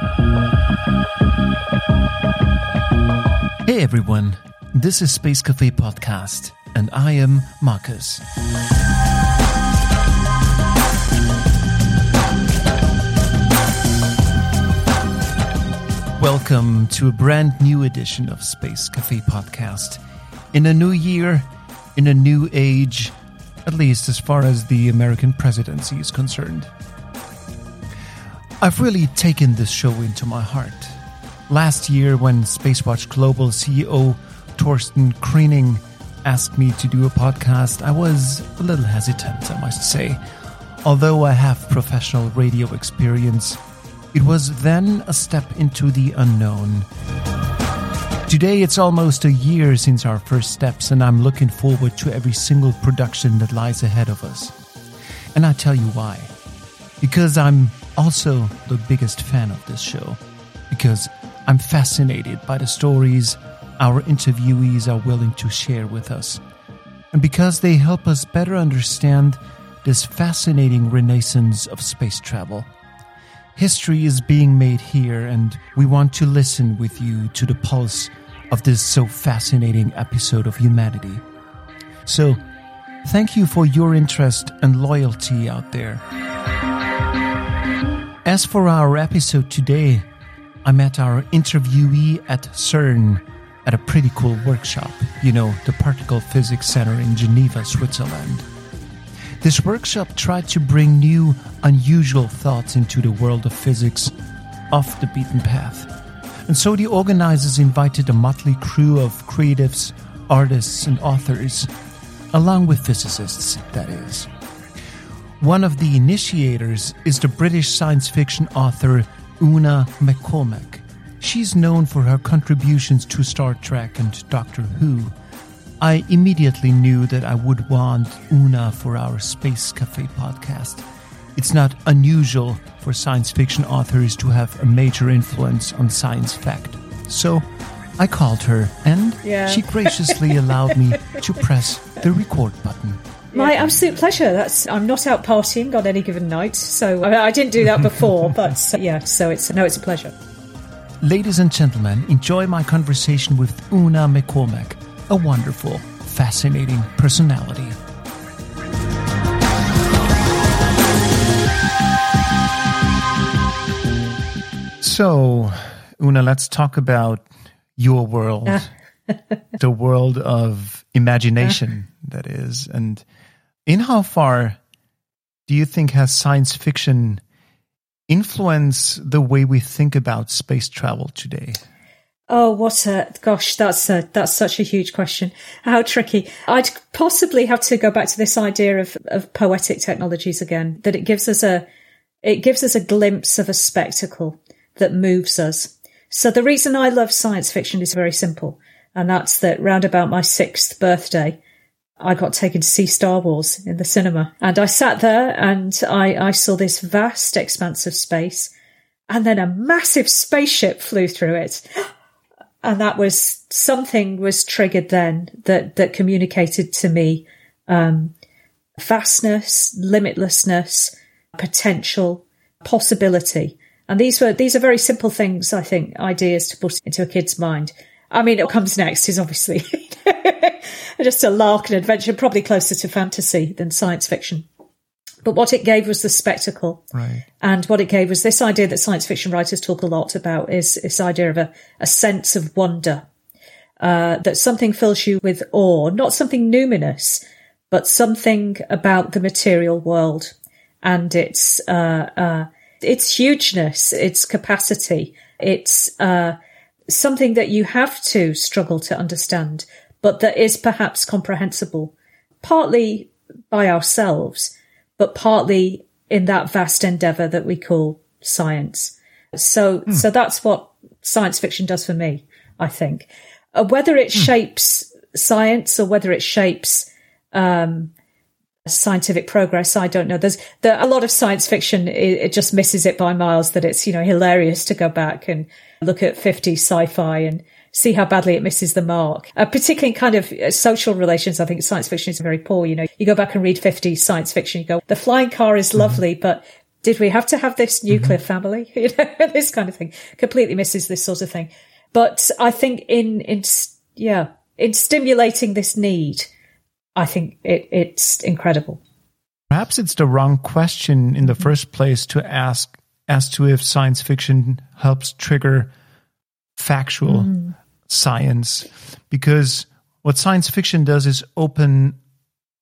Hey everyone, this is Space Cafe Podcast, and I am Marcus. Welcome to a brand new edition of Space Cafe Podcast. In a new year, in a new age, at least as far as the American presidency is concerned. I've really taken this show into my heart. Last year, when Spacewatch Global CEO Torsten Kriening asked me to do a podcast, I was a little hesitant, I must say. Although I have professional radio experience, it was then a step into the unknown. Today, it's almost a year since our first steps, and I'm looking forward to every single production that lies ahead of us. And I tell you why. Because I'm also the biggest fan of this show. Because I'm fascinated by the stories our interviewees are willing to share with us. And because they help us better understand this fascinating renaissance of space travel. History is being made here, and we want to listen with you to the pulse of this so fascinating episode of humanity. So, thank you for your interest and loyalty out there. As for our episode today, I met our interviewee at CERN at a pretty cool workshop, you know, the Particle Physics Center in Geneva, Switzerland. This workshop tried to bring new, unusual thoughts into the world of physics off the beaten path. And so the organizers invited a motley crew of creatives, artists, and authors, along with physicists, that is. One of the initiators is the British science fiction author Una McCormack. She's known for her contributions to Star Trek and Doctor Who. I immediately knew that I would want Una for our Space Cafe podcast. It's not unusual for science fiction authors to have a major influence on science fact. So I called her and Yeah. she graciously allowed me to press the record button. My absolute pleasure. That's I'm not out partying on any given night, so I, I didn't do that before. but uh, yeah, so it's no, it's a pleasure. Ladies and gentlemen, enjoy my conversation with Una McCormack, a wonderful, fascinating personality. So, Una, let's talk about your world, the world of imagination, that is. And in how far do you think has science fiction influenced the way we think about space travel today? Oh, what a gosh! That's a that's such a huge question. How tricky. I'd possibly have to go back to this idea of of poetic technologies again. That it gives us a it gives us a glimpse of a spectacle that moves us. So the reason I love science fiction is very simple, and that's that round about my sixth birthday, I got taken to see Star Wars in the cinema, and I sat there and I I saw this vast expanse of space, and then a massive spaceship flew through it and that was something was triggered then that that communicated to me um, vastness, limitlessness, potential, possibility, and these were these are very simple things. I think ideas to put into a kid's mind. I mean, what comes next is obviously just a lark and adventure, probably closer to fantasy than science fiction. But what it gave was the spectacle. Right. And what it gave was this idea that science fiction writers talk a lot about is this idea of a, a sense of wonder. Uh, that something fills you with awe, not something numinous, but something about the material world and its, uh, uh, its hugeness, its capacity. It's, uh, something that you have to struggle to understand, but that is perhaps comprehensible, partly by ourselves, but partly in that vast endeavor that we call science. So, so that's what science fiction does for me, I think. Uh, whether it shapes science or whether it shapes, um, scientific progress, I don't know. There's there, a lot of science fiction. It, it just misses it by miles. That it's you know hilarious to go back and look at 50 sci-fi and see how badly it misses the mark. Uh, particularly in kind of uh, social relations, I think science fiction is very poor. You know, you go back and read 50 science fiction, you go, the flying car is lovely, but Did we have to have this nuclear mm-hmm. family? You know, this kind of thing completely misses this sort of thing. But I think in, in, yeah, in stimulating this need, I think it, it's incredible. Perhaps it's the wrong question in the first place to ask as to if science fiction helps trigger factual mm. science, because what science fiction does is open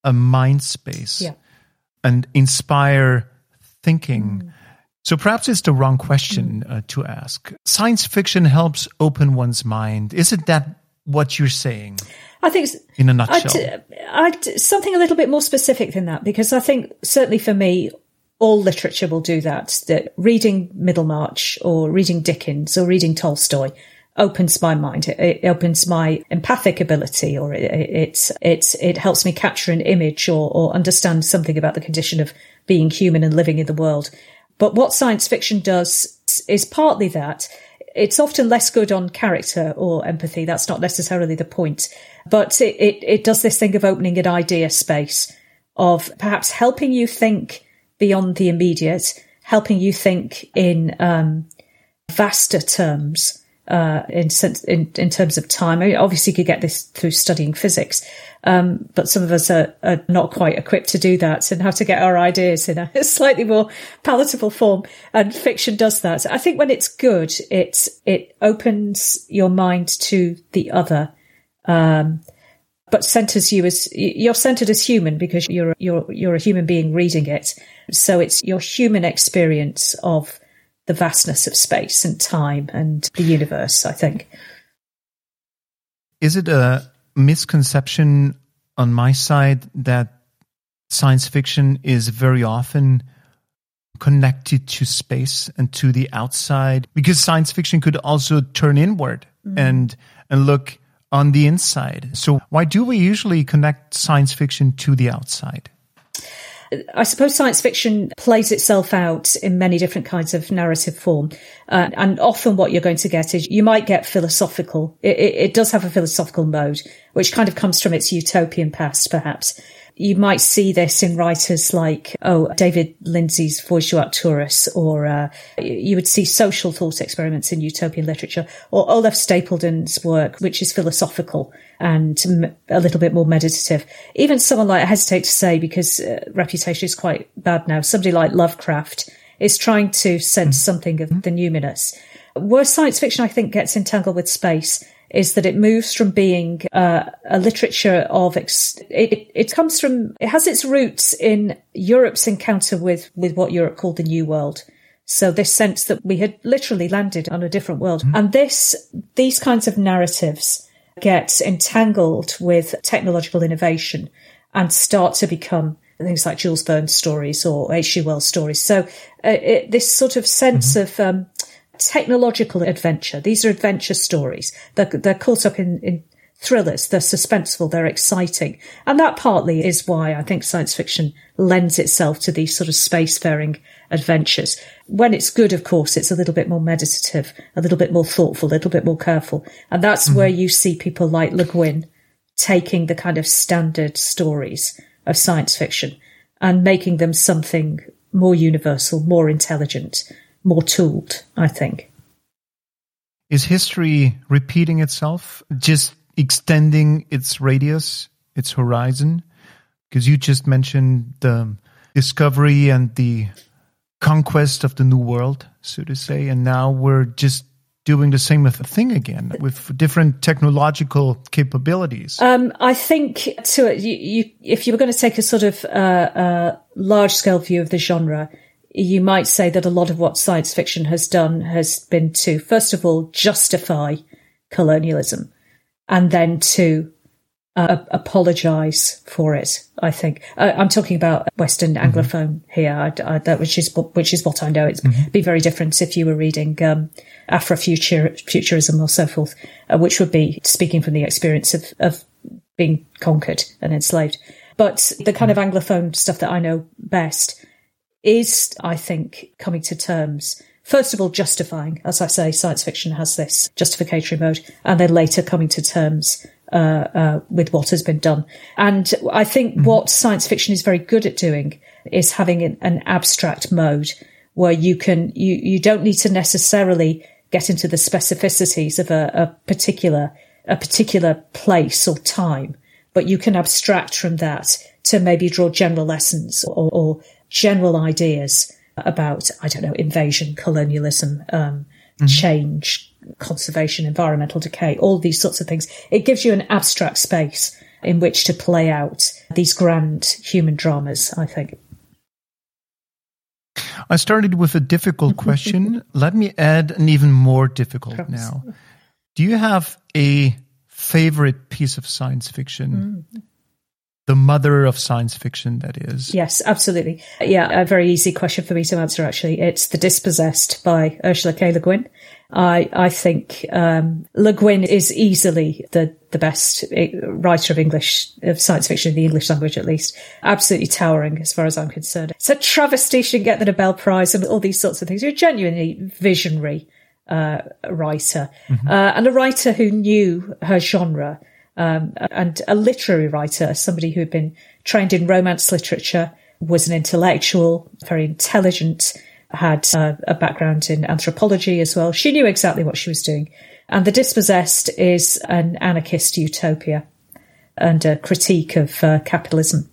a mind space yeah. and inspire thinking. Mm. So perhaps it's the wrong question mm. uh, to ask. Science fiction helps open one's mind. Isn't that what you're saying? I think in a nutshell, I'd, I'd, something a little bit more specific than that because I think certainly for me, all literature will do that. That reading Middlemarch or reading Dickens or reading Tolstoy opens my mind. It, it opens my empathic ability, or it, it, it, it helps me capture an image or, or understand something about the condition of being human and living in the world. But what science fiction does is partly that. It's often less good on character or empathy. That's not necessarily the point. But it, it, it does this thing of opening an idea space, of perhaps helping you think beyond the immediate, helping you think in um, vaster terms. Uh, in, in, in terms of time, I mean, obviously you could get this through studying physics, um, but some of us are, are, not quite equipped to do that and how to get our ideas in a slightly more palatable form. And fiction does that. I think when it's good, it it opens your mind to the other um, but centers you as you're centered as human because you're you're you're a human being reading it. So it's your human experience of the vastness of space and time and the universe. I think. Is it a misconception on my side that science fiction is very often connected to space and to the outside because science fiction could also turn inward mm. and and look on the inside. So why do we usually connect science fiction to the outside? I suppose science fiction plays itself out in many different kinds of narrative form. Uh, and often what you're going to get is you might get philosophical. It, it, it, does have a philosophical mode, which kind of comes from its utopian past, perhaps you might see this in writers like, oh, David Lindsay's Voyage to Arcturus, or uh, you would see social thought experiments in utopian literature, or Olaf Stapledon's work, which is philosophical and a little bit more meditative. Even someone like, I hesitate to say because uh, reputation is quite bad now, somebody like Lovecraft is trying to sense mm-hmm. something of the numinous. Where science fiction, I think, gets entangled with space is that it moves from being uh, a literature of ex- it, it comes from it has its roots in Europe's encounter with with what Europe called the New World. So this sense that we had literally landed on a different world, mm-hmm. and this these kinds of narratives get entangled with technological innovation and start to become things like Jules Verne stories or H.G. Wells' stories. So uh, it, this sort of sense mm-hmm. of um, technological adventure. These are adventure stories. They're, they're caught up in, in thrillers. They're suspenseful. They're exciting. And that partly is why I think science fiction lends itself to these sort of spacefaring adventures. When it's good, of course, it's a little bit more meditative, a little bit more thoughtful, a little bit more careful. And that's mm-hmm. where you see people like Le Guin taking the kind of standard stories of science fiction and making them something more universal, more intelligent, more tooled, I think. Is history repeating itself, just extending its radius, its horizon? Because you just mentioned the discovery and the conquest of the new world, so to say, and now we're just doing the same thing again with different technological capabilities? Um, I think to you, you, if you were going to take a sort of uh, uh, large scale view of the genre, you might say that a lot of what science fiction has done has been to, first of all, justify colonialism and then to uh, apologize for it. I think uh, I'm talking about Western mm-hmm. Anglophone here, I, I, that, which is which is what I know. It'd mm-hmm. be very different if you were reading um, Afrofuturism or so forth, uh, which would be speaking from the experience of, of being conquered and enslaved. But the kind mm-hmm. of Anglophone stuff that I know best is, I think, coming to terms. First of all, justifying, as I say, science fiction has this justificatory mode, and then later coming to terms uh, uh, with what has been done. And I think mm-hmm. what science fiction is very good at doing is having an, an abstract mode where you can, you, you don't need to necessarily get into the specificities of a, a particular, a particular place or time, but you can abstract from that to maybe draw general lessons or, or general ideas about, I don't know, invasion, colonialism, um, mm-hmm. change, conservation, environmental decay, all these sorts of things. It gives you an abstract space in which to play out these grand human dramas, I think. I started with a difficult question. Let me add an even more difficult now. Do you have a favorite piece of science fiction? Mm. The mother of science fiction, that is. Yes, absolutely. Yeah, a very easy question for me to answer, actually. It's The Dispossessed by Ursula K. Le Guin. I, I think um, Le Guin is easily the, the best eh, writer of English, of science fiction in the English language at least. Absolutely towering as far as I'm concerned. It's a travesty she didn't get the Nobel Prize and all these sorts of things. You're a genuinely visionary uh, writer mm-hmm. uh, and a writer who knew her genre um, and a literary writer, somebody who had been trained in romance literature, was an intellectual, very intelligent, had uh, a background in anthropology as well. She knew exactly what she was doing. And The Dispossessed is an anarchist utopia and a critique of uh, capitalism.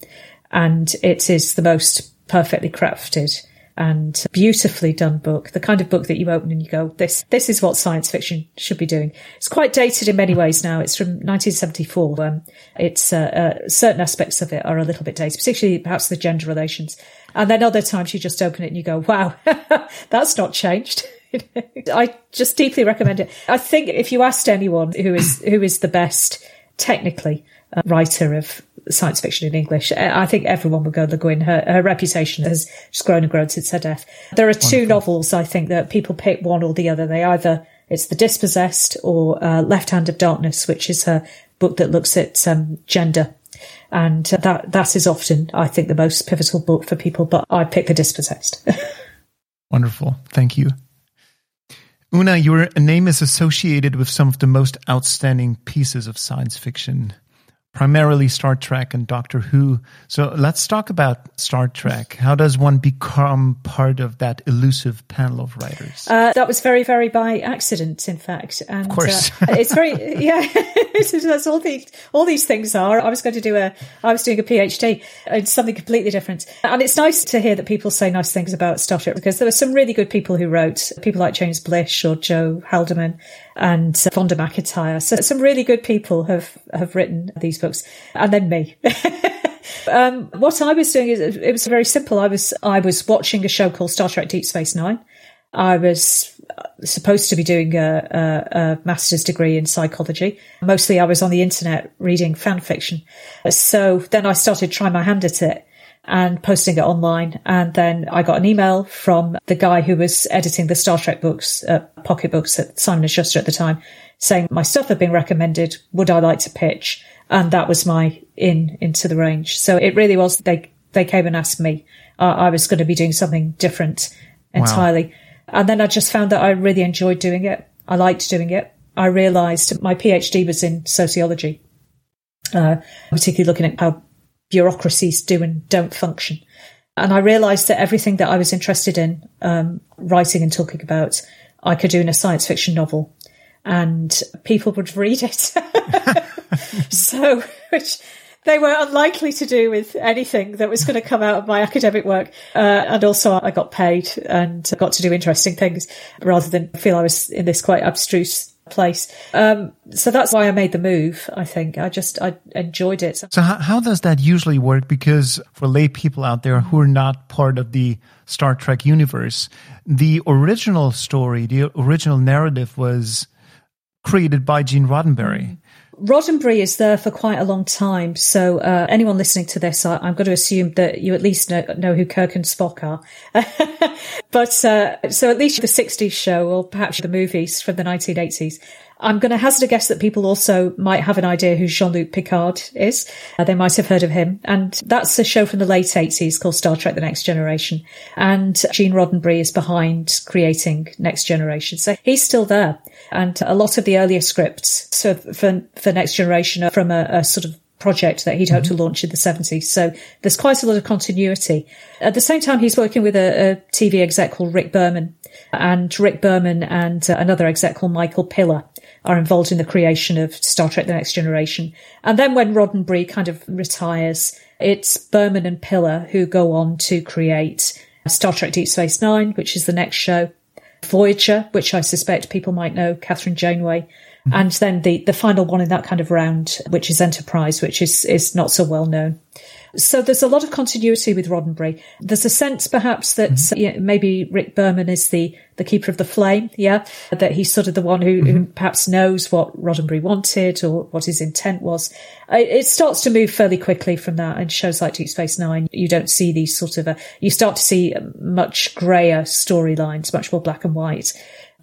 And it is the most perfectly crafted and beautifully done book, the kind of book that you open and you go, this, this is what science fiction should be doing. It's quite dated in many ways now. It's from 1974. Um, it's, uh, uh, certain aspects of it are a little bit dated, particularly perhaps the gender relations. And then other times you just open it and you go, wow, that's not changed. I just deeply recommend it. I think if you asked anyone who is, who is the best technically uh, writer of science fiction in English. Uh, I think everyone would go Le Guin. Her, her reputation has just grown and grown since her death. There are two Wonderful. novels, I think, that people pick one or the other. They either, it's The Dispossessed or uh, Left Hand of Darkness, which is her book that looks at um, gender. And that, that is often, I think, the most pivotal book for people, but I pick The Dispossessed. Wonderful. Thank you. Una, your name is associated with some of the most outstanding pieces of science fiction primarily Star Trek and Doctor Who. So let's talk about Star Trek. How does one become part of that elusive panel of writers? Uh, that was very, very by accident, in fact. And, of course, uh, it's very yeah. that's all these all these things are. I was going to do a I was doing a PhD in something completely different, and it's nice to hear that people say nice things about Star Trek because there were some really good people who wrote people like James Blish or Joe Haldeman and Vonda McIntyre. So some really good people have have written these books, and then me. um, what I was doing is it was very simple. I was I was watching a show called Star Trek Deep Space Nine. I was supposed to be doing a, a, a, master's degree in psychology. Mostly I was on the internet reading fan fiction. So then I started trying my hand at it and posting it online. And then I got an email from the guy who was editing the Star Trek books, uh, pocket books at Simon and Schuster at the time, saying my stuff had been recommended. Would I like to pitch? And that was my in into the range. So it really was. They they came and asked me. Uh, I was going to be doing something different entirely. Wow. And then I just found that I really enjoyed doing it. I liked doing it. I realized my PhD was in sociology, uh, particularly looking at how bureaucracies do and don't function. And I realized that everything that I was interested in, um, writing and talking about, I could do in a science fiction novel and people would read it. so, which they were unlikely to do with anything that was going to come out of my academic work. Uh, and also I got paid and got to do interesting things rather than feel I was in this quite abstruse place. Um, so that's why I made the move. I think I just I enjoyed it. So how, how does that usually work? Because for lay people out there who are not part of the Star Trek universe, the original story, the original narrative was created by Gene Roddenberry. Roddenberry is there for quite a long time. So uh, anyone listening to this, I, am going to assume that you at least know, know who Kirk and Spock are. but uh, so at least the 60s show, or perhaps the movies from the 1980s, I'm going to hazard a guess that people also might have an idea who Jean-Luc Picard is. Uh, they might have heard of him. And that's a show from the late 80s called Star Trek The Next Generation. And Gene Roddenberry is behind creating Next Generation. So he's still there. And a lot of the earlier scripts so for, for Next Generation are from a, a sort of project that he'd hoped Mm-hmm. to launch in the 70s. So there's quite a lot of continuity. At the same time, he's working with a, a TV exec called Rick Berman. And Rick Berman and uh, another exec called Michael Piller are involved in the creation of Star Trek The Next Generation. And then when Roddenberry kind of retires, it's Berman and Piller who go on to create Star Trek Deep Space Nine, which is the next show. Voyager, which I suspect people might know, Kathryn Janeway. Hmm. And then the, the final one in that kind of round, which is Enterprise, which is, is not so well known. So there's a lot of continuity with Roddenberry. There's a sense perhaps that mm-hmm. yeah, maybe Rick Berman is the, the keeper of the flame. Yeah. That he's sort of the one who, who mm-hmm. perhaps knows what Roddenberry wanted or what his intent was. Uh, It starts to move fairly quickly from that and shows like Deep Space Nine. You don't see these sort of, a, you start to see uh, much grayer storylines, much more black and white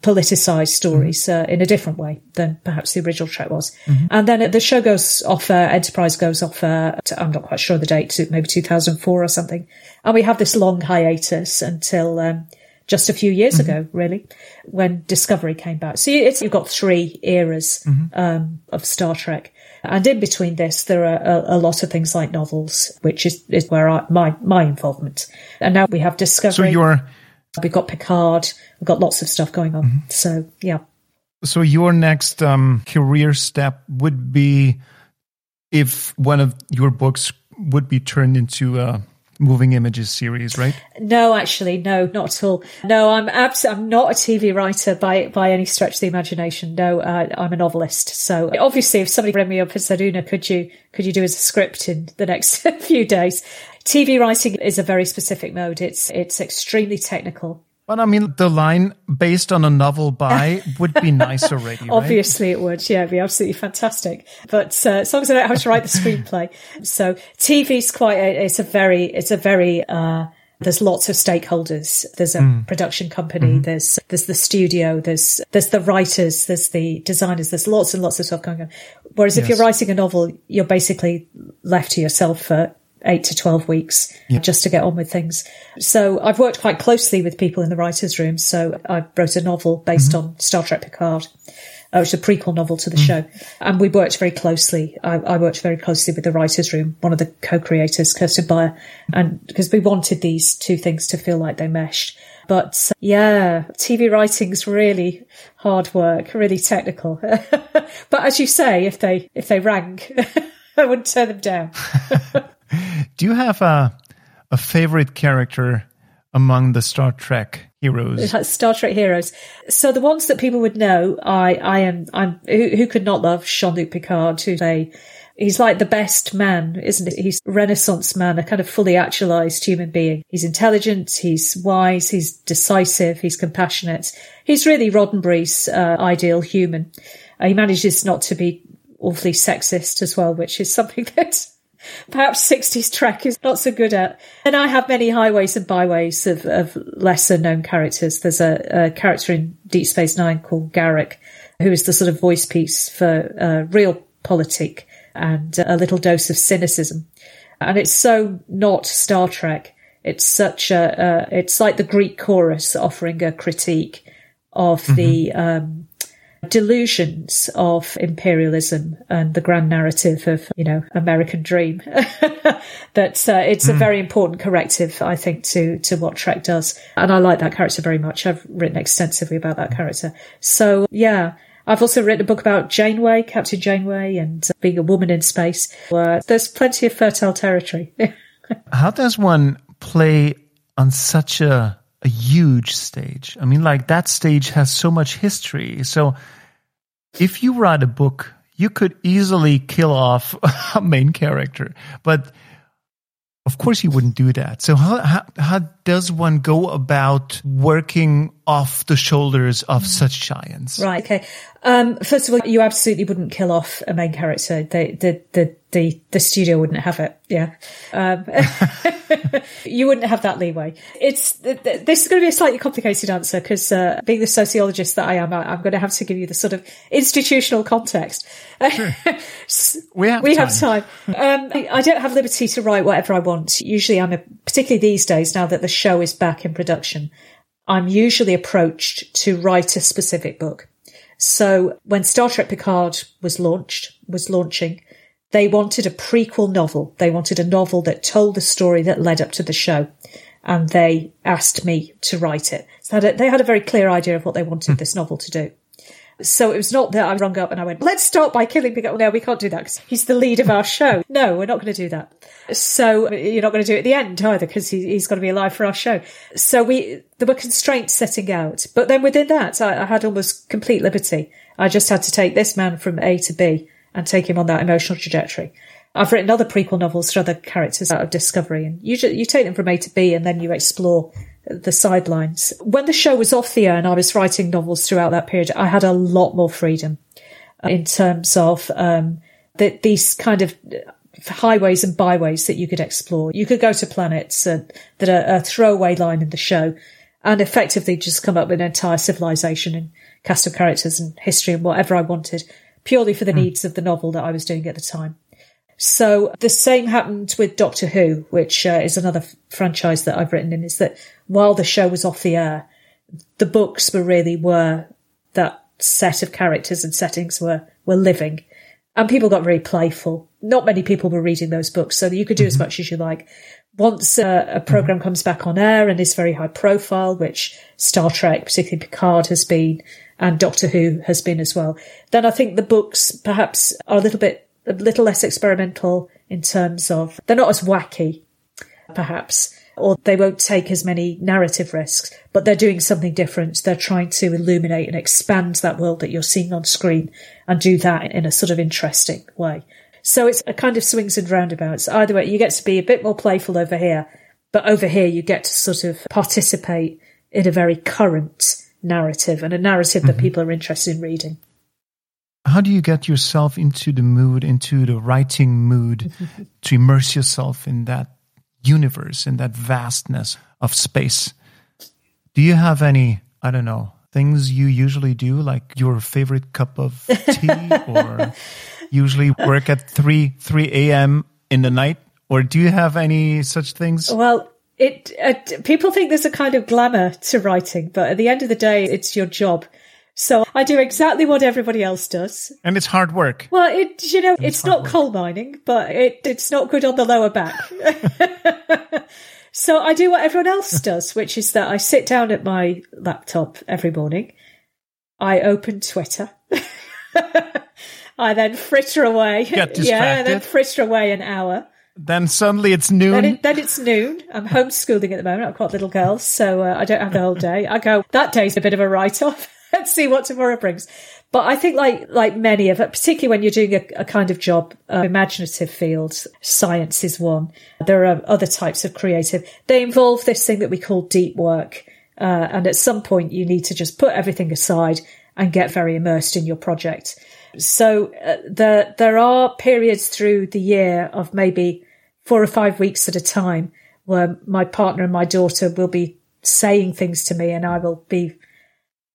politicized stories uh, in a different way than perhaps the original Trek was. And then the show goes off, uh, Enterprise goes off, uh, to, I'm not quite sure the date, maybe 2004 or something. And we have this long hiatus until, um, just a few years ago, really, when Discovery came back. So it's, you've got three eras, um, of Star Trek. And in between this, there are a, a lot of things like novels, which is, is where I, my, my involvement. And now we have Discovery. So you're We've got Picard. We've got lots of stuff going on. So yeah. so your next um, career step would be if one of your books would be turned into a moving images series, right? No, actually, no, not at all. No, I'm abs- I'm not a TV writer by by any stretch of the imagination. No, uh, I'm a novelist. So obviously, if somebody rang me up and said, "Una, could you could you do as a script in the next few days?" TV writing is a very specific mode. It's it's extremely technical. But I mean, the line based on a novel by would be nice already, right? Obviously, it would. Yeah, it'd be absolutely fantastic. But uh, as long as I don't have to write the screenplay, so TV's quite. A, it's a very. It's a very. Uh, there's lots of stakeholders. There's a production company. There's there's the studio. There's there's the writers. There's the designers. There's lots and lots of stuff going on. Whereas if you're writing a novel, you're basically left to yourself for eight to 12 weeks just to get on with things. So I've worked quite closely with people in the writer's room. So I wrote a novel based on Star Trek Picard. Uh, which is a prequel novel to the show. And we worked very closely. I, I worked very closely with the writer's room, one of the co-creators, Kirsten Beyer, and because we wanted these two things to feel like they meshed. But uh, yeah, TV writing's really hard work, really technical. but as you say, if they, if they rang, I wouldn't turn them down. Do you have a a favorite character among the Star Trek heroes? Star Trek heroes. So the ones that people would know, I, I am, I'm, who, who could not love Jean-Luc Picard, who's a, he's like the best man, isn't it? He's renaissance man, a kind of fully actualized human being. He's intelligent, he's wise, he's decisive, he's compassionate. He's really Roddenberry's uh, ideal human. Uh, he manages not to be awfully sexist as well, which is something that perhaps 60s Trek is not so good at. And I have many highways and byways of, of lesser known characters. There's a, a character in Deep Space Nine called Garak, who is the sort of voice piece for uh, real politic and a little dose of cynicism. And it's so not Star Trek. It's such a, uh, it's like the Greek chorus offering a critique of the, um, delusions of imperialism and the grand narrative of, you know, American dream. that uh, it's a very important corrective, I think, to, to what Trek does. And I like that character very much. I've written extensively about that character. So yeah. I've also written a book about Janeway, Captain Janeway, and uh, being a woman in space. Uh, there's plenty of fertile territory. How does one play on such a a huge stage? I mean, like that stage has so much history. So if you write a book, you could easily kill off a main character, but of course you wouldn't do that. So how, how, how does one go about working off the shoulders of such giants? Right. Okay. Um, first of all, you absolutely wouldn't kill off a main character. The the the the, the studio wouldn't have it. Yeah. Um, you wouldn't have that leeway. It's th- th- this is going to be a slightly complicated answer because uh, being the sociologist that I am, I, I'm going to have to give you the sort of institutional context. We have we time. have time. Um, I I don't have liberty to write whatever I want. Usually, I'm a, particularly these days now that the show is back in production. I'm usually approached to write a specific book. So when Star Trek Picard was launched, was launching, They wanted a prequel novel. They wanted a novel that told the story that led up to the show. And they asked me to write it. So they had a very clear idea of what they wanted hmm. this novel to do. So it was not that I rung up and I went, let's start by killing Big No, we can't do that because he's the lead of our show. No, we're not going to do that. So you're not going to do it at the end either because he, has got to be alive for our show. So we, there were constraints setting out. But then within that, I, I had almost complete liberty. I just had to take this man from A to B and take him on that emotional trajectory. I've written other prequel novels for other characters out of Discovery, and usually you take them from A to B and then you explore the sidelines. When the show was off the air and I was writing novels throughout that period, I had a lot more freedom in terms of um, the, these kind of highways and byways that you could explore. You could go to planets uh, that are a throwaway line in the show and effectively just come up with an entire civilization and cast of characters and history and whatever I wanted purely for the mm. needs of the novel that I was doing at the time. So the same happened with Doctor Who, which uh, is another f- franchise that I've written in, is that while the show was off the air, the books were really were that set of characters and settings were, were living. And people got very playful. Not many people were reading those books, so you could do mm-hmm. as much as you like. Once uh, a program mm-hmm. comes back on air and is very high profile, which Star Trek, particularly Picard, has been, and Doctor Who has been as well, then I think the books perhaps are a little bit, a little less experimental in terms of, they're not as wacky, perhaps, or they won't take as many narrative risks, but they're doing something different. They're trying to illuminate and expand that world that you're seeing on screen and do that in a sort of interesting way. So it's a kind of swings and roundabouts. Either way, you get to be a bit more playful over here, but over here you get to sort of participate in a very current narrative and a narrative that mm-hmm. people are interested in reading. How do you get yourself into the mood, into the writing mood, to immerse yourself in that universe, in that vastness of space? Do you have any, I don't know, things you usually do, like your favorite cup of tea, or usually work at 3 3 a.m. in the night? Or do you have any such things? Well, it uh, people think there's a kind of glamour to writing, but at the end of the day, it's your job. So I do exactly what everybody else does. And it's hard work. Well, it you know, it's, it's not work. coal mining, but it it's not good on the lower back. so I do what everyone else does, which is that I sit down at my laptop every morning. I open Twitter. I then fritter away. Get. Yeah, and then fritter away an hour. Then suddenly it's noon. Then, it, then, it's noon. I'm homeschooling at the moment. I've got little girls, so uh, I don't have the whole day. I go, that day's a bit of a write off. Let's see what tomorrow brings. But I think like, like many of it, particularly when you're doing a, a kind of job, uh, imaginative fields, science is one. There are other types of creative. They involve this thing that we call deep work. Uh, and at some point you need to just put everything aside and get very immersed in your project. So uh, there there are periods through the year of maybe four or five weeks at a time where my partner and my daughter will be saying things to me, and I will be.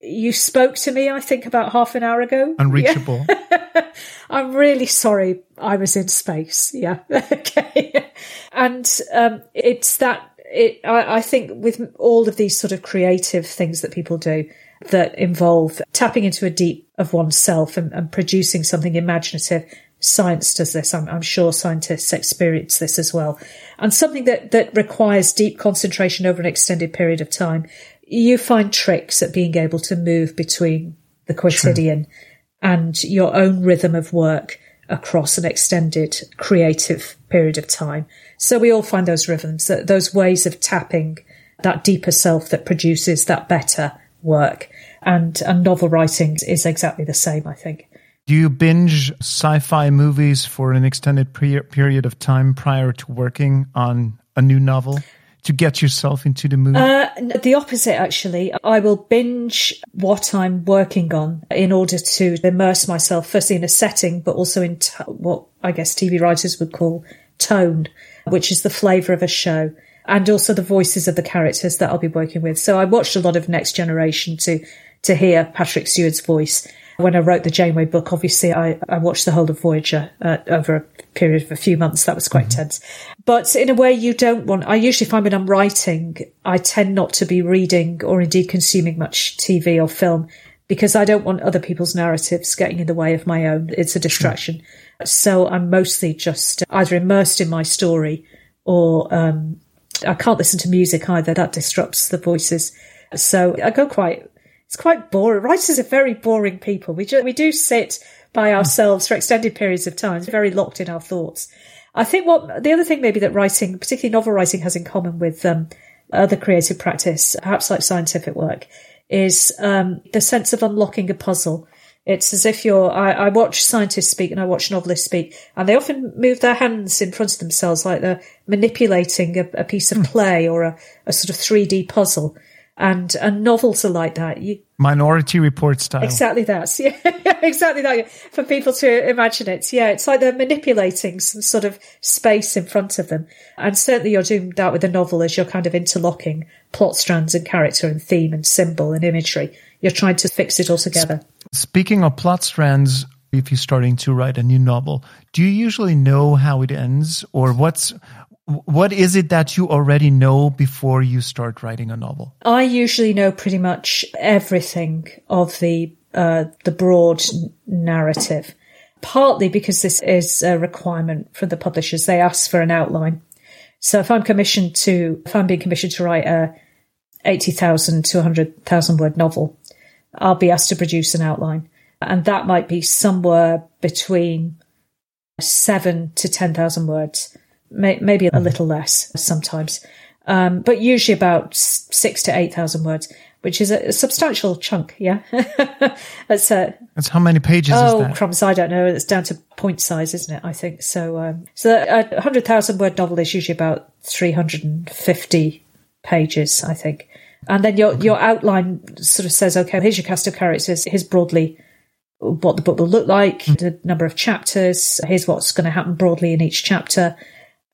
You spoke to me, I think, about half an hour ago. Unreachable. Yeah. I'm really sorry. I was in space. Yeah. okay. And um, it's that. It. I, I think with all of these sort of creative things that people do, that involve tapping into a deep of oneself and, and producing something imaginative. Science does this. I'm, I'm, sure scientists experience this as well. And something that, that requires deep concentration over an extended period of time. You find tricks at being able to move between the quotidian True. and your own rhythm of work across an extended creative period of time. So we all find those rhythms, those ways of tapping that deeper self that produces that better work. And, and novel writing is exactly the same, I think. Do you binge sci fi movies for an extended pre- period of time prior to working on a new novel? To get yourself into the mood? Uh, the opposite, actually. I will binge what I'm working on in order to immerse myself, firstly in a setting, but also in t- what I guess TV writers would call tone, which is the flavour of a show and also the voices of the characters that I'll be working with. So I watched a lot of Next Generation to to hear Patrick Stewart's voice. When I wrote the Janeway book, obviously I, I watched the whole of Voyager uh, over a period of a few months. That was quite mm-hmm. tense. But in a way you don't want, I usually find when I'm writing, I tend not to be reading or indeed consuming much TV or film because I don't want other people's narratives getting in the way of my own. It's a distraction. So I'm mostly just either immersed in my story or um, I can't listen to music either. That disrupts the voices. So I go quite, it's quite boring. Writers are very boring people. We, ju- we do sit by ourselves for extended periods of time, very locked in our thoughts. I think what the other thing maybe that writing, particularly novel writing, has in common with um, other creative practice, perhaps like scientific work, is um, the sense of unlocking a puzzle. It's as if you're, I, I, watch scientists speak and I watch novelists speak, and they often move their hands in front of themselves like they're manipulating a, a piece of hmm. clay or a, a, sort of 3D puzzle. And, and novels are like that. You, Minority Report style. Exactly that. Yeah, exactly that. For people to imagine it. Yeah, it's like they're manipulating some sort of space in front of them. And certainly you're doing that with a novel as you're kind of interlocking plot strands and character and theme and symbol and imagery. You're trying to fix it all together. Speaking of plot strands, if you're starting to write a new novel, do you usually know how it ends or what's what is it that you already know before you start writing a novel? I usually know pretty much everything of the uh, the broad narrative. Partly because this is a requirement for the publishers; they ask for an outline. So if I'm commissioned to, if I'm being commissioned to write a eighty thousand to hundred thousand word novel, I'll be asked to produce an outline, and that might be somewhere between seven to ten thousand words may, maybe a mm-hmm. little less sometimes, um, but usually about six to eight thousand words, which is a, substantial chunk. Yeah, that's uh, that's how many pages? Oh, crumbs! I don't know. It's down to point size, isn't it? I think so. Um, so a hundred thousand word novel is usually about three hundred and fifty pages, I think. And then your your outline sort of says, okay, here's your cast of characters. Here's broadly what the book will look like, mm. the number of chapters. Here's what's going to happen broadly in each chapter.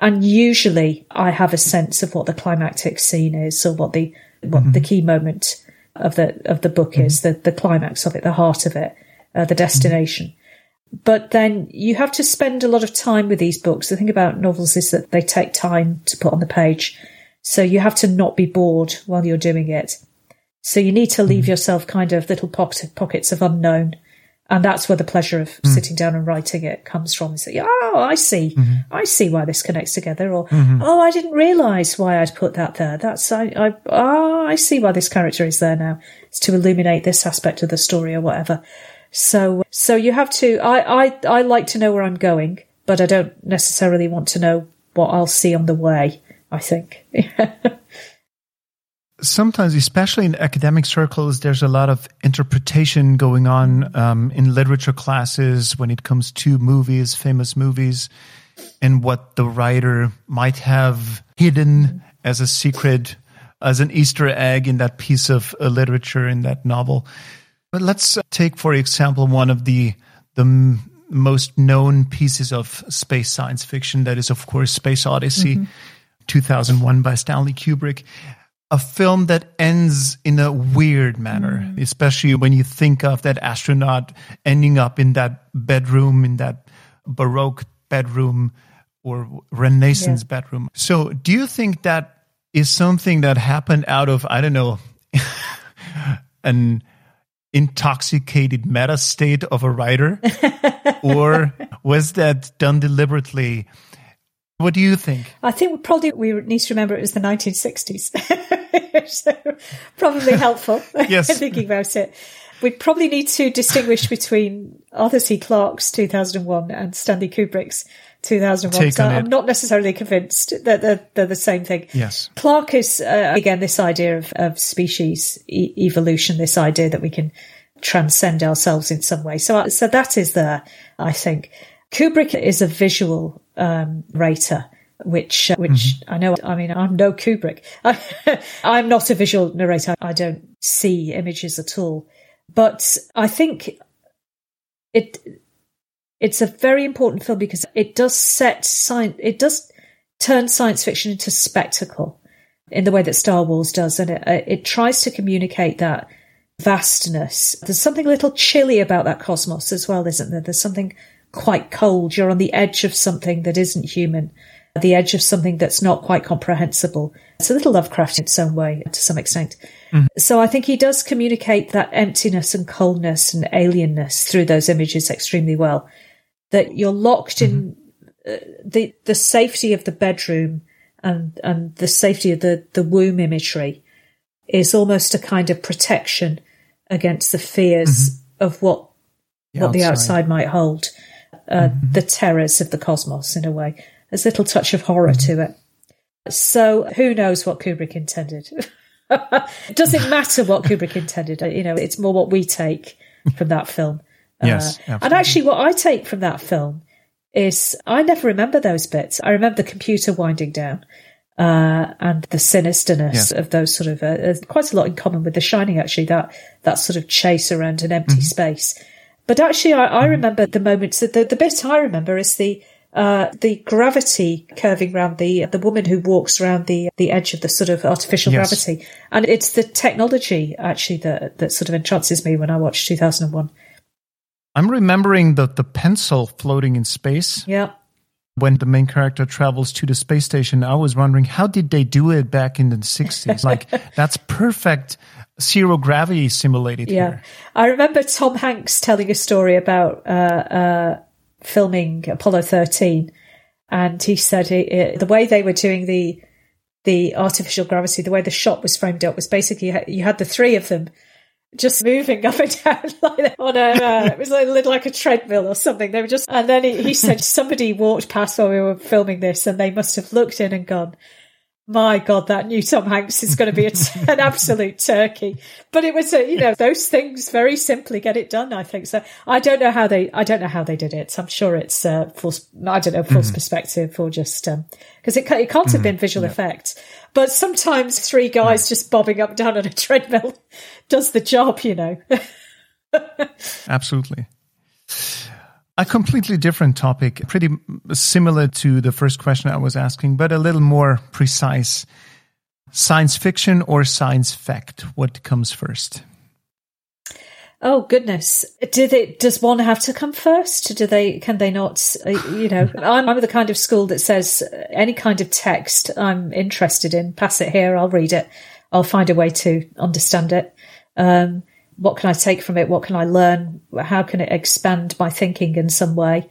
And usually I have a sense of what the climactic scene is or what the, what mm-hmm. the key moment of the, of the book mm-hmm. is, the, the climax of it, the heart of it, uh, the destination. Mm-hmm. But then you have to spend a lot of time with these books. The thing about novels is that they take time to put on the page. So you have to not be bored while you're doing it. So you need to leave mm-hmm. yourself kind of little pocket, pockets of unknown and that's where the pleasure of mm. sitting down and writing it comes from. Is that, oh, I see, mm-hmm. I see why this connects together, or mm-hmm. oh, I didn't realise why I'd put that there. That's I, I, oh, I see why this character is there now. It's to illuminate this aspect of the story or whatever. So, so you have to. I, I, I like to know where I'm going, but I don't necessarily want to know what I'll see on the way. I think. sometimes, especially in academic circles, there's a lot of interpretation going on um, in literature classes when it comes to movies, famous movies, and what the writer might have hidden as a secret, as an Easter egg in that piece of uh, literature in that novel. But let's uh, take, for example, one of the the m- most known pieces of space science fiction. That is, of course, Space Odyssey, mm-hmm. 2001 by Stanley Kubrick a film that ends in a weird manner, mm. especially when you think of that astronaut ending up in that bedroom, in that Baroque bedroom or Renaissance yeah. bedroom. So, do you think that is something that happened out of, I don't know, an intoxicated meta state of a writer? or was that done deliberately? What do you think? I think probably we need to remember it was the 1960s. so probably helpful yes. thinking about it. We probably need to distinguish between Arthur C. Clarke's 2001 and Stanley Kubrick's 2001. so I'm not necessarily convinced that they're, they're, the same thing. Yes. Clarke is, uh, again, this idea of, of species e- evolution, this idea that we can transcend ourselves in some way. So, so that is there, I think. Kubrick is a visual um, writer which uh, which mm-hmm. I know. I mean, I'm no Kubrick. I, I'm not a visual narrator. I don't see images at all. But I think it it's a very important film because it does set science. It does turn science fiction into spectacle in the way that Star Wars does, and it, it tries to communicate that vastness. There's something a little chilly about that cosmos as well, isn't there? There's something quite cold. You're on the edge of something that isn't human the edge of something that's not quite comprehensible. It's a little Lovecraft in its own way, to some extent. Mm-hmm. So I think he does communicate that emptiness and coldness and alienness through those images extremely well. That you're locked in mm-hmm. uh, the the safety of the bedroom and and the safety of the the womb imagery is almost a kind of protection against the fears mm-hmm. of what The what the outside. outside might hold, uh, the terrors of the cosmos in a way. There's a little touch of horror to it. So who knows what Kubrick intended? it doesn't matter what Kubrick intended. uh, You know, it's more what we take from that film. Yes, Uh, and actually, what I take from that film is I never remember those bits. I remember the computer winding down. Uh, and the sinisterness Yeah. of those sort of uh, uh, quite a lot in common with The Shining. Actually, that that sort of chase around an empty space. But actually, I, I remember the moments. that The, the bit I remember is the uh, the gravity curving around the the woman who walks around the the edge of the sort of artificial Yes. gravity, and it's the technology actually that that sort of entrances me when I watch 2001. I'm remembering the, the pencil floating in space Yeah, when the main character travels to the space station. I was wondering, how did they do it back in the 60s? Like, that's perfect zero gravity simulated yeah. here. I remember Tom Hanks telling a story about uh, uh, filming Apollo 13, and he said it, it, the way they were doing the the artificial gravity, the way the shot was framed up was basically you had- you had the three of them just moving up and down like that on a uh, it was like, like a treadmill or something. They were just and then he, he said somebody walked past while we were filming this and they must have looked in and gone. My God, that new Tom Hanks is going to be a t- an absolute turkey. But it was, a, you know, those things very simply get it done. I think so. I don't know how they, I don't know how they did it. I'm sure it's uh, false. I don't know, false mm-hmm. perspective or just um, because it it can't have mm-hmm. been visual effects. But sometimes three guys just bobbing up down on a treadmill does the job, you know. Absolutely. A completely different topic, pretty similar to the first question I was asking, but a little more precise. Science fiction or science fact? What comes first? Oh goodness! Do they? Does one have to come first? Do they? Can they not? uh, You know, I'm, I'm the kind of school that says uh, any kind of text I'm interested in, pass it here. I'll read it. I'll find a way to understand it. Um, what can I take from it? What can I learn? How can it expand my thinking in some way?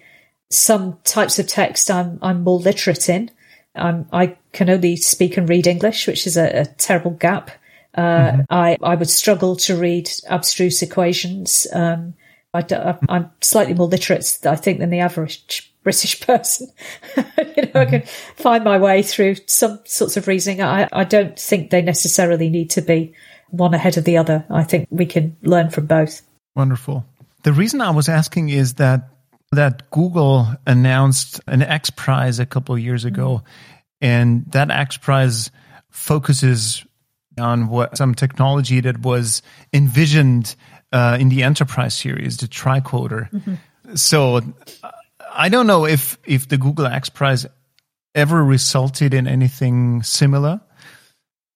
Some types of text I'm I'm more literate in. I'm, I can only speak and read English, which is a, a terrible gap. Uh, I, I would struggle to read abstruse equations. Um, I, am slightly more literate, I think, than the average British person. you know, I can find my way through some sorts of reasoning. I, I don't think they necessarily need to be one ahead of the other. I think we can learn from both. Wonderful. The reason I was asking is that that Google announced an X Prize a couple of years ago, and that X Prize focuses on what some technology that was envisioned uh, in the Enterprise series, the tricorder. So uh, I don't know if if the Google X Prize ever resulted in anything similar,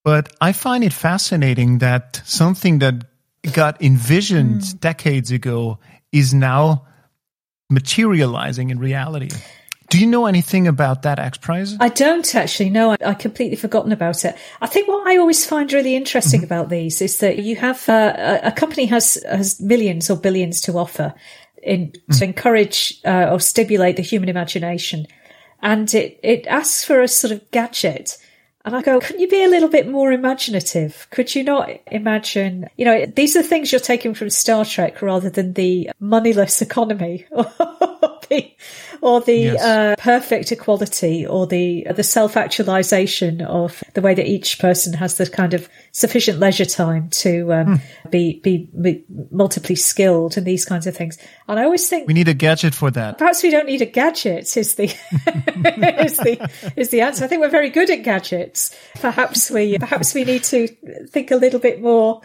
but I find it fascinating that something that got envisioned decades ago is now materializing in reality. Do you know anything about that X Prize? I don't actually know. I, I completely forgotten about it. I think what I always find really interesting about these is that you have uh, a, a company has has millions or billions to offer in to encourage uh, or stimulate the human imagination, and it it asks for a sort of gadget. And I go, couldn't you be a little bit more imaginative? Could you not imagine, you know, these are things you're taking from Star Trek rather than the moneyless economy or the, or the Yes. uh, perfect equality or the the self actualization of the way that each person has the kind of sufficient leisure time to um, be, be be multiply skilled and these kinds of things. And I always think We need a gadget for that. perhaps we don't need a gadget is the is the is the answer. I think we're very good at gadgets. Perhaps we perhaps we need to think a little bit more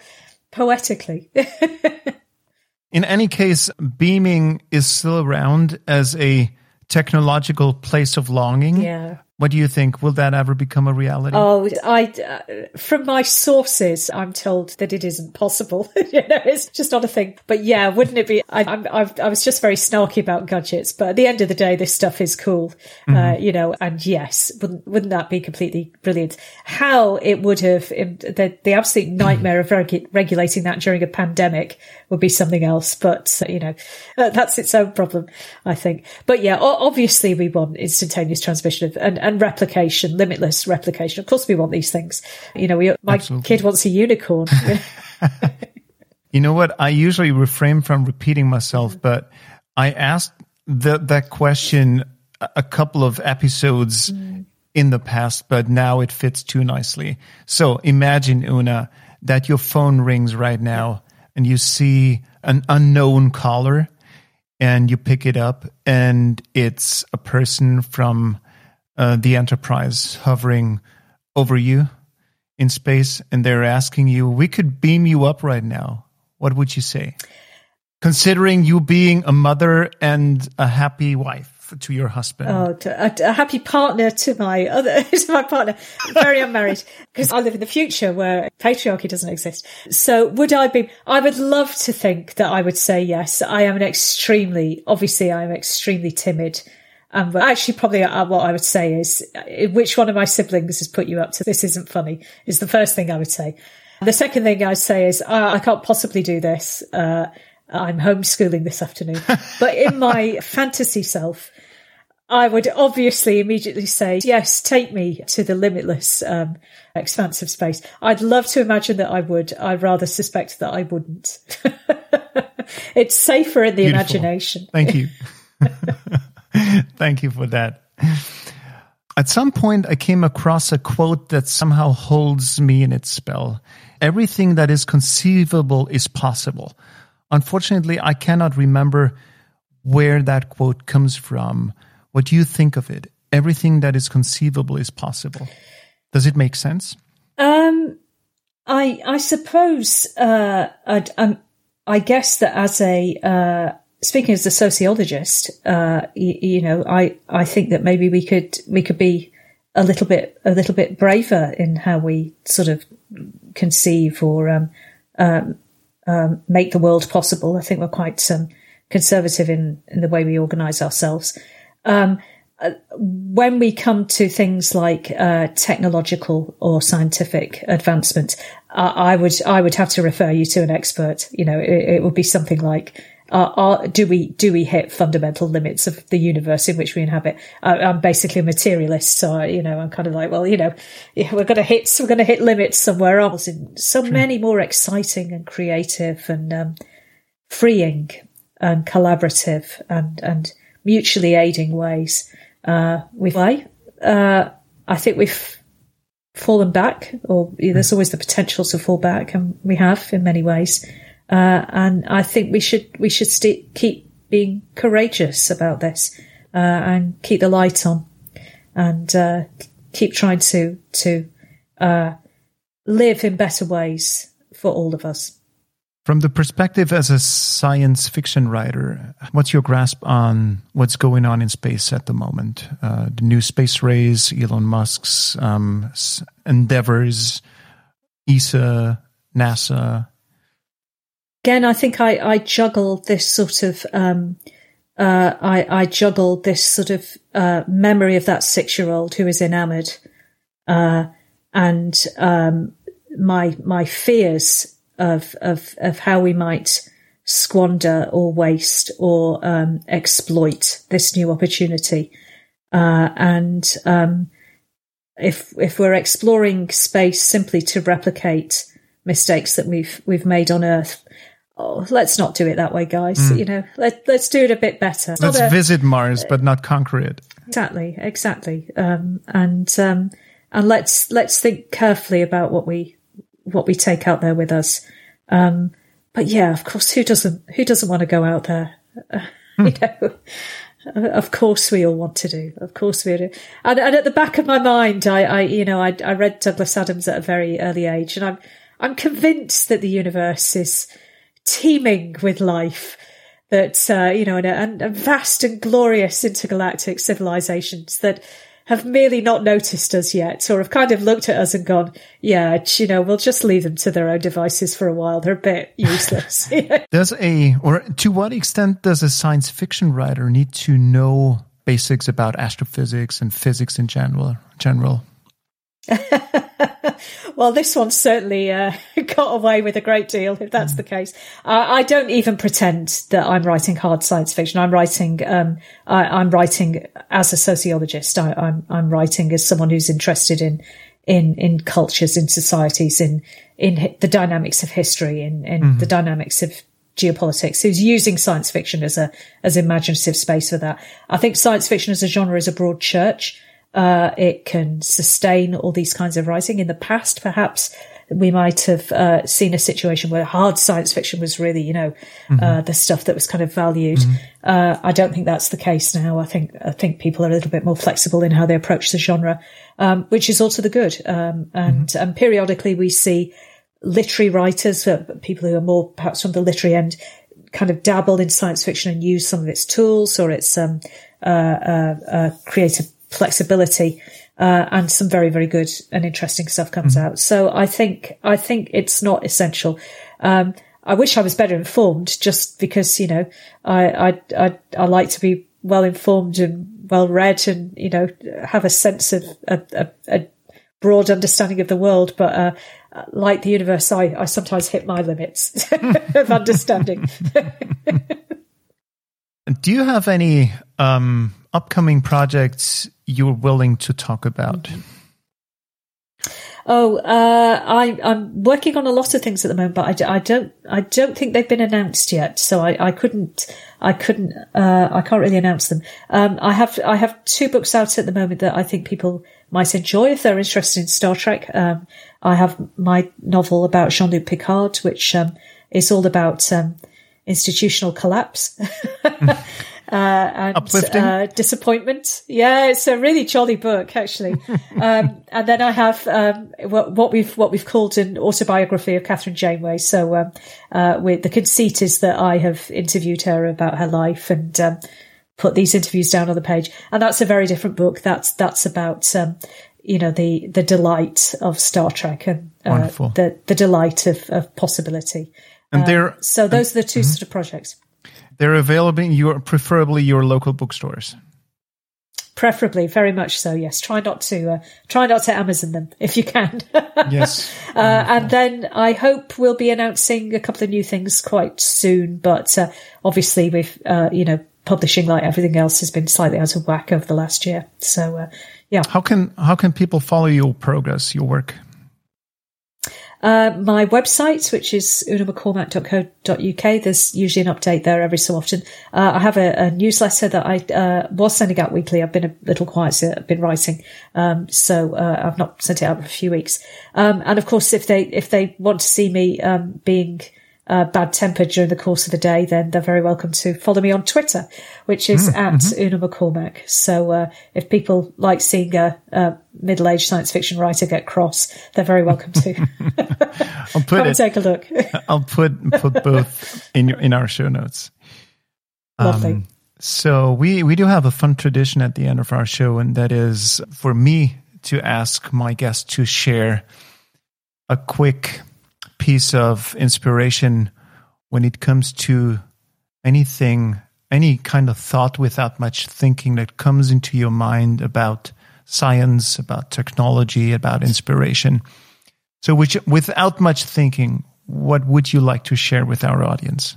poetically. In any case, beaming is still around as a technological place of longing. yeah. What do you think? Will that ever become a reality? Oh, I, uh, from my sources, I'm told that it isn't possible. you know, it's just not a thing. But yeah, wouldn't it be? I, I, I was just very snarky about gadgets, but at the end of the day, this stuff is cool. Uh, mm-hmm. Uh, you know, and yes, wouldn't, wouldn't that be completely brilliant? How it would have, the, the absolute nightmare of regu- regulating that during a pandemic would be something else. But, you know, uh, that's its own problem, I think. But yeah, obviously we want instantaneous transmission of, and, and and replication, limitless replication. Of course, we want these things. You know, we, my Absolutely. kid wants a unicorn. you know what? I usually refrain from repeating myself, but I asked the, that question a couple of episodes mm. in the past, but now it fits too nicely. So imagine, Una, that your phone rings right now and you see an unknown caller and you pick it up and it's a person from uh, the Enterprise hovering over you in space, and they're asking you, "We could beam you up right now." What would you say? Considering you being a mother and a happy wife to your husband. Oh, a, a happy partner to my other, to my partner, very unmarried, because I live in the future where patriarchy doesn't exist. So would I be, I would love to think that I would say yes. I am an extremely, obviously I am extremely timid um, but actually, probably uh, what I would say is, uh, which one of my siblings has put you up to this isn't funny, is the first thing I would say. The second thing I'd say is, uh, I can't possibly do this. Uh, I'm homeschooling this afternoon. but in my fantasy self, I would obviously immediately say, yes, take me to the limitless, um, of space. I'd love to imagine that I would. I rather suspect that I wouldn't. it's safer in the Beautiful. imagination. Thank you. Thank you for that. At some point, I came across a quote that somehow holds me in its spell. Everything that is conceivable is possible. Unfortunately, I cannot remember where that quote comes from. What do you think of it? Everything that is conceivable is possible. Does it make sense? Um, I I suppose uh, i um, I guess that as a uh, speaking as a sociologist, uh, you, you, know, I, I think that maybe we could we could be a little bit a little bit braver in how we sort of conceive or um, um, um, make the world possible. I think we're quite um, conservative in in the way we organise ourselves. Um, uh, when we come to things like uh, technological or scientific advancement, uh, I would I would have to refer you to an expert. You know, it, it would be something like are, are, do we do we hit fundamental limits of the universe in which we inhabit? I, am basically a materialist, so you know I'm kind of like, well, you know, we're going to hit we're going to hit limits somewhere else in so True. many more exciting and creative and um, freeing and collaborative and and mutually aiding ways. Uh, we uh, I think we've fallen back, or there's always the potential to fall back, and we have in many ways. Uh, and I think we should we should st- keep being courageous about this uh, and keep the light on and uh, keep trying to to uh, live in better ways for all of us. From the perspective as a science fiction writer, what's your grasp on what's going on in space at the moment? Uh, the new space race, Elon Musk's um, endeavors, ESA, NASA, again, I think I, I juggle this sort of, um, uh, I, I this sort of uh, memory of that six year old who is enamored, uh, and um, my my fears of of of how we might squander or waste or um, exploit this new opportunity, uh, and um, if if we're exploring space simply to replicate mistakes that we've we've made on Earth, oh, let's not do it that way, guys. Mm. You know, let, let's do it a bit better. Let's a, visit Mars, but not conquer it. Exactly, exactly. Um, and, um, and let's, let's think carefully about what we, what we take out there with us. Um, but yeah, of course, who doesn't, who doesn't want to go out there? mm. You know, of course we all want to do. Of course we do. And, and at the back of my mind, I, I you know, I, I read Douglas Adams at a very early age and I'm, I'm convinced that the universe is, teeming with life that uh, you know and, and, vast and glorious intergalactic civilizations that have merely not noticed us yet, or have kind of looked at us and gone, "Yeah, you know, we'll just leave them to their own devices for a while. They're a bit useless." does a or to what extent does a science fiction writer need to know basics about astrophysics and physics in general? General. well, this one certainly uh, got away with a great deal, if that's the case. Uh, I don't even pretend that I'm writing hard science fiction. I'm writing, um, I, am writing as a sociologist. I, am I'm, I'm writing as someone who's interested in in in cultures, in societies, in in the dynamics of history, in in mm-hmm. the dynamics of geopolitics. Who's using science fiction as a as imaginative space for that? I think science fiction as a genre is a broad church. Uh, it can sustain all these kinds of writing. In the past, perhaps we might have uh, seen a situation where hard science fiction was really, you know, mm-hmm. uh, the stuff that was kind of valued. Mm-hmm. Uh, I don't think that's the case now. I think I think people are a little bit more flexible in how they approach the genre, um, which is also the good. Um, and, mm-hmm. and periodically we see literary writers, uh, people who are more perhaps from the literary end, kind of dabble in science fiction and use some of its tools or its um, uh, creative flexibility, uh, and some very, very good and interesting stuff comes mm-hmm. out. So I think, I think it's not essential. Um, I wish I was better informed just because, you know, I, I, I, I like to be well informed and well read and, you know, have a sense of a, a, a broad understanding of the world. But, uh, like the universe, I, I sometimes hit my limits of understanding. Do you have any, um, upcoming projects you're willing to talk about? Oh, uh, I, am working on a lot of things at the moment, but I, I, don't, I don't think they've been announced yet. So I, I couldn't, I couldn't, uh, I can't really announce them. Um, I have, I have two books out at the moment that I think people might enjoy if they're interested in Star Trek. Um, I have my novel about Jean-Luc Picard, which, um, is all about, um, institutional collapse. uh, and Uplifting. Uh, disappointment. Yeah, it's a really jolly book actually. um, and then I have um, what, what, we've what we've called an autobiography of Kathryn Janeway. So um, uh, with the conceit is that I have interviewed her about her life and um, put these interviews down on the page, and that's a very different book. That's that's about um, you know the the delight of Star Trek and uh, the the delight of, of possibility. And there, so those are the 2 mm-hmm. sort of projects. They're available in your, preferably your local bookstores. Preferably, very much so. Yes, try not to uh, try not to Amazon them if you can. yes, uh, and then I hope we'll be announcing a couple of new things quite soon. But uh, obviously, with uh, you know publishing like everything else has been slightly out of whack over the last year. So uh, yeah, how can how can people follow your progress, your work? Uh, my website, which is unamccormack.co.uk, there's usually an update there every so often. Uh, I have a, a, newsletter that I uh, was sending out weekly. I've been a little quiet, so I've been writing, um, so uh, I've not sent it out for a few weeks. Um, and of course, if they if they want to see me um, being uh, bad tempered during the course of the day, then they're very welcome to follow me on Twitter, which is mm, at mm-hmm. Una McCormack. So uh, if people like seeing a, a, middle-aged science fiction writer get cross, they're very welcome to. I'll put it, take a look. I'll put put both in your, in our show notes. Lovely. Um, so we we do have a fun tradition at the end of our show, and that is for me to ask my guests to share a quick piece of inspiration when it comes to anything, any kind of thought without much thinking that comes into your mind about science, about technology, about inspiration. So, which, without much thinking, what would you like to share with our audience?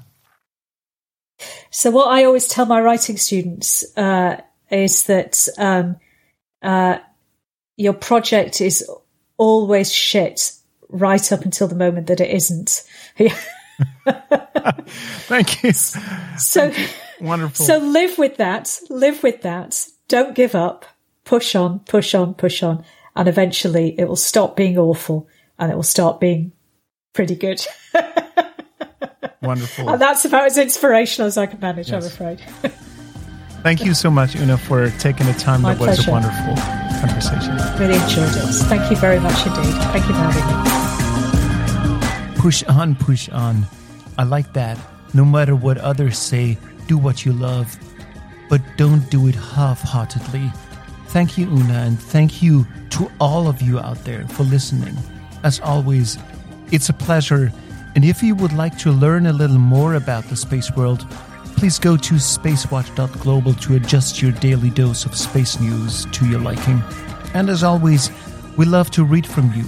So, what I always tell my writing students uh, is that um, uh, your project is always shit right up until the moment that it isn't. Thank you. So wonderful. So live with that. Live with that. Don't give up. Push on, push on, push on. And eventually it will stop being awful and it will start being pretty good. Wonderful. And that's about as inspirational as I can manage, yes. I'm afraid. Thank you so much, Una, for taking the time. My that pleasure. was wonderful conversation. Really enjoyed it. Thank you very much indeed. Thank you for having me. Push on, push on. I like that. No matter what others say, do what you love, but don't do it half heartedly. Thank you, Una, and thank you to all of you out there for listening. As always, it's a pleasure. And if you would like to learn a little more about the space world, please go to spacewatch.global to adjust your daily dose of space news to your liking. And as always, we love to read from you.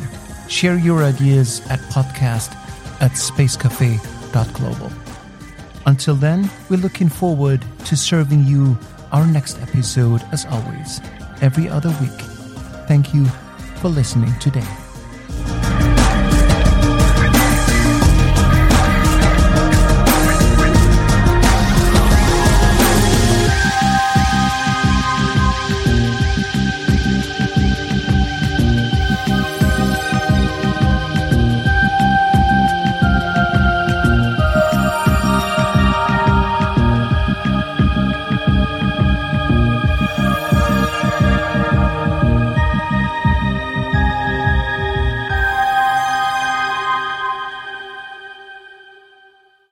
Share your ideas at podcast at spacecafe.global. Until then, we're looking forward to serving you our next episode as always, every other week. Thank you for listening today.